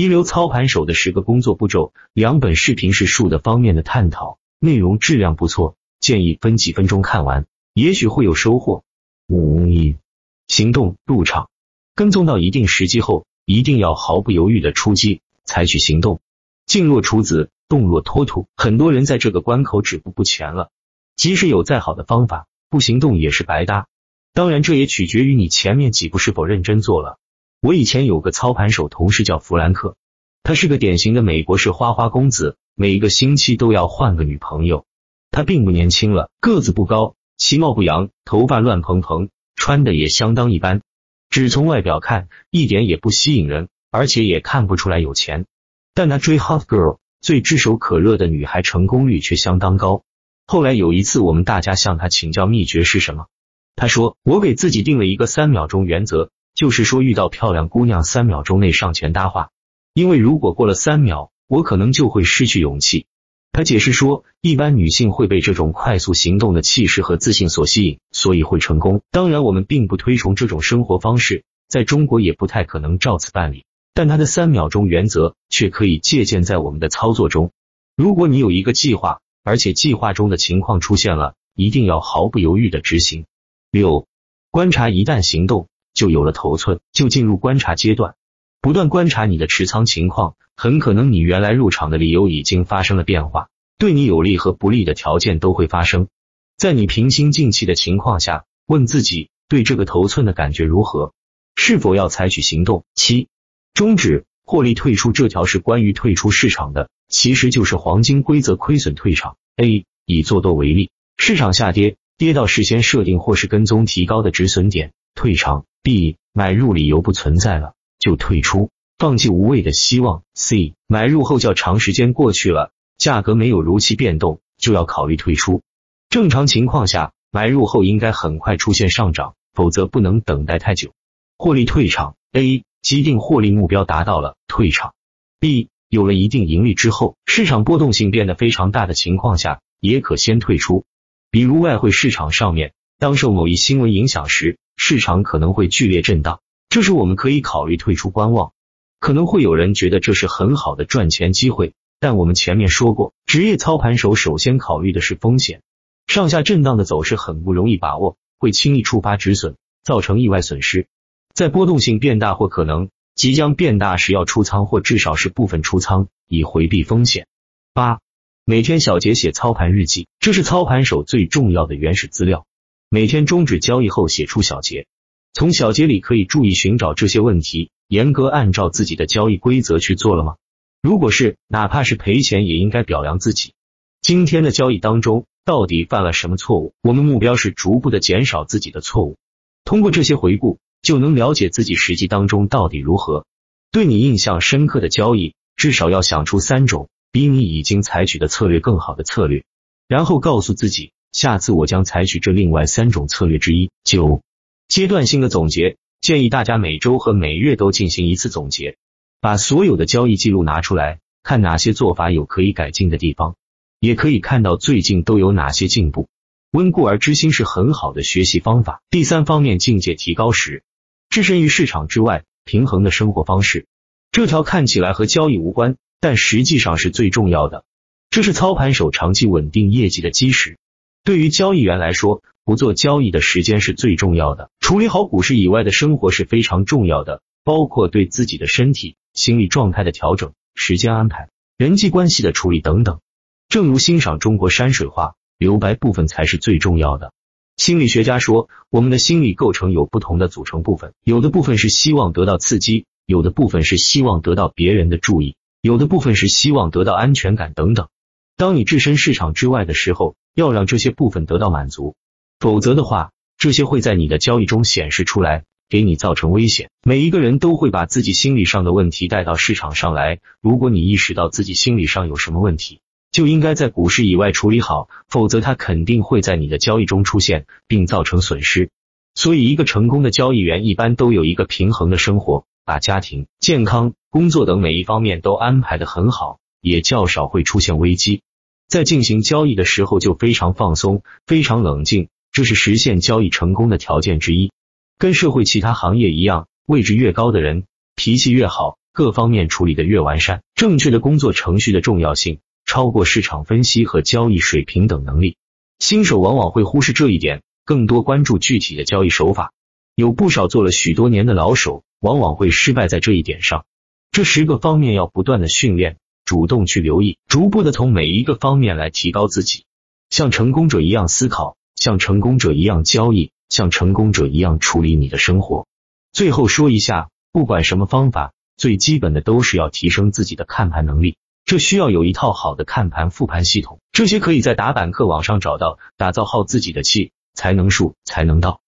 一流操盘手的十个工作步骤，两本视频是数的方面的探讨，内容质量不错，建议分几分钟看完，也许会有收获。五一行动入场，跟踪到一定时机后，一定要毫不犹豫的出击，采取行动。静若处子，动若脱兔，很多人在这个关口止步不前了。即使有再好的方法，不行动也是白搭。当然，这也取决于你前面几步是否认真做了。我以前有个操盘手同事叫弗兰克，他是个典型的美国式花花公子，每一个星期都要换个女朋友。他并不年轻了，个子不高，其貌不扬，头发乱蓬蓬，穿的也相当一般。只从外表看，一点也不吸引人，而且也看不出来有钱。但他追 hot girl 最炙手可热的女孩成功率却相当高。后来有一次，我们大家向他请教秘诀是什么，他说：“我给自己定了一个三秒钟原则。”就是说，遇到漂亮姑娘，三秒钟内上前搭话，因为如果过了三秒，我可能就会失去勇气。他解释说，一般女性会被这种快速行动的气势和自信所吸引，所以会成功。当然，我们并不推崇这种生活方式，在中国也不太可能照此办理。但他的三秒钟原则却可以借鉴在我们的操作中。如果你有一个计划，而且计划中的情况出现了，一定要毫不犹豫的执行。六，观察，一旦行动。就有了头寸，就进入观察阶段，不断观察你的持仓情况，很可能你原来入场的理由已经发生了变化，对你有利和不利的条件都会发生。在你平心静气的情况下，问自己对这个头寸的感觉如何，是否要采取行动。七，终止获利退出这条是关于退出市场的，其实就是黄金规则，亏损退场。A 以做多为例，市场下跌，跌到事先设定或是跟踪提高的止损点，退场。B 买入理由不存在了就退出，放弃无谓的希望。C 买入后较长时间过去了，价格没有如期变动，就要考虑退出。正常情况下，买入后应该很快出现上涨，否则不能等待太久。获利退场。A 既定获利目标达到了，退场。B 有了一定盈利之后，市场波动性变得非常大的情况下，也可先退出。比如外汇市场上面，当受某一新闻影响时。市场可能会剧烈震荡，这时我们可以考虑退出观望。可能会有人觉得这是很好的赚钱机会，但我们前面说过，职业操盘手首先考虑的是风险，上下震荡的走势很不容易把握，会轻易触发止损，造成意外损失。在波动性变大或可能即将变大时，要出仓或至少是部分出仓，以回避风险。八，每天小结写操盘日记，这是操盘手最重要的原始资料。每天终止交易后写出小结，从小结里可以注意寻找这些问题，严格按照自己的交易规则去做了吗？如果是，哪怕是赔钱也应该表扬自己。今天的交易当中到底犯了什么错误？我们目标是逐步的减少自己的错误。通过这些回顾，就能了解自己实际当中到底如何。对你印象深刻的交易，至少要想出三种比你已经采取的策略更好的策略，然后告诉自己。下次我将采取这另外三种策略之一。九、阶段性的总结，建议大家每周和每月都进行一次总结，把所有的交易记录拿出来，看哪些做法有可以改进的地方，也可以看到最近都有哪些进步。温故而知新是很好的学习方法。第三方面，境界提高时，置身于市场之外，平衡的生活方式，这条看起来和交易无关，但实际上是最重要的。这是操盘手长期稳定业绩的基石。对于交易员来说，不做交易的时间是最重要的。处理好股市以外的生活是非常重要的，包括对自己的身体、心理状态的调整、时间安排、人际关系的处理等等。正如欣赏中国山水画，留白部分才是最重要的。心理学家说，我们的心理构成有不同的组成部分，有的部分是希望得到刺激，有的部分是希望得到别人的注意，有的部分是希望得到安全感等等。当你置身市场之外的时候，要让这些部分得到满足，否则的话，这些会在你的交易中显示出来，给你造成危险。每一个人都会把自己心理上的问题带到市场上来。如果你意识到自己心理上有什么问题，就应该在股市以外处理好，否则它肯定会在你的交易中出现，并造成损失。所以，一个成功的交易员一般都有一个平衡的生活，把家庭、健康、工作等每一方面都安排的很好，也较少会出现危机。在进行交易的时候就非常放松，非常冷静，这是实现交易成功的条件之一。跟社会其他行业一样，位置越高的人脾气越好，各方面处理的越完善，正确的工作程序的重要性超过市场分析和交易水平等能力。新手往往会忽视这一点，更多关注具体的交易手法。有不少做了许多年的老手，往往会失败在这一点上。这十个方面要不断的训练，主动去留意，逐步的从每一个方面来提高自己，像成功者一样思考，像成功者一样交易，像成功者一样处理你的生活。最后说一下，不管什么方法。最基本的都是要提升自己的看盘能力，这需要有一套好的看盘复盘系统，这些可以在打板客网上找到，打造好自己的气，才能术才能道。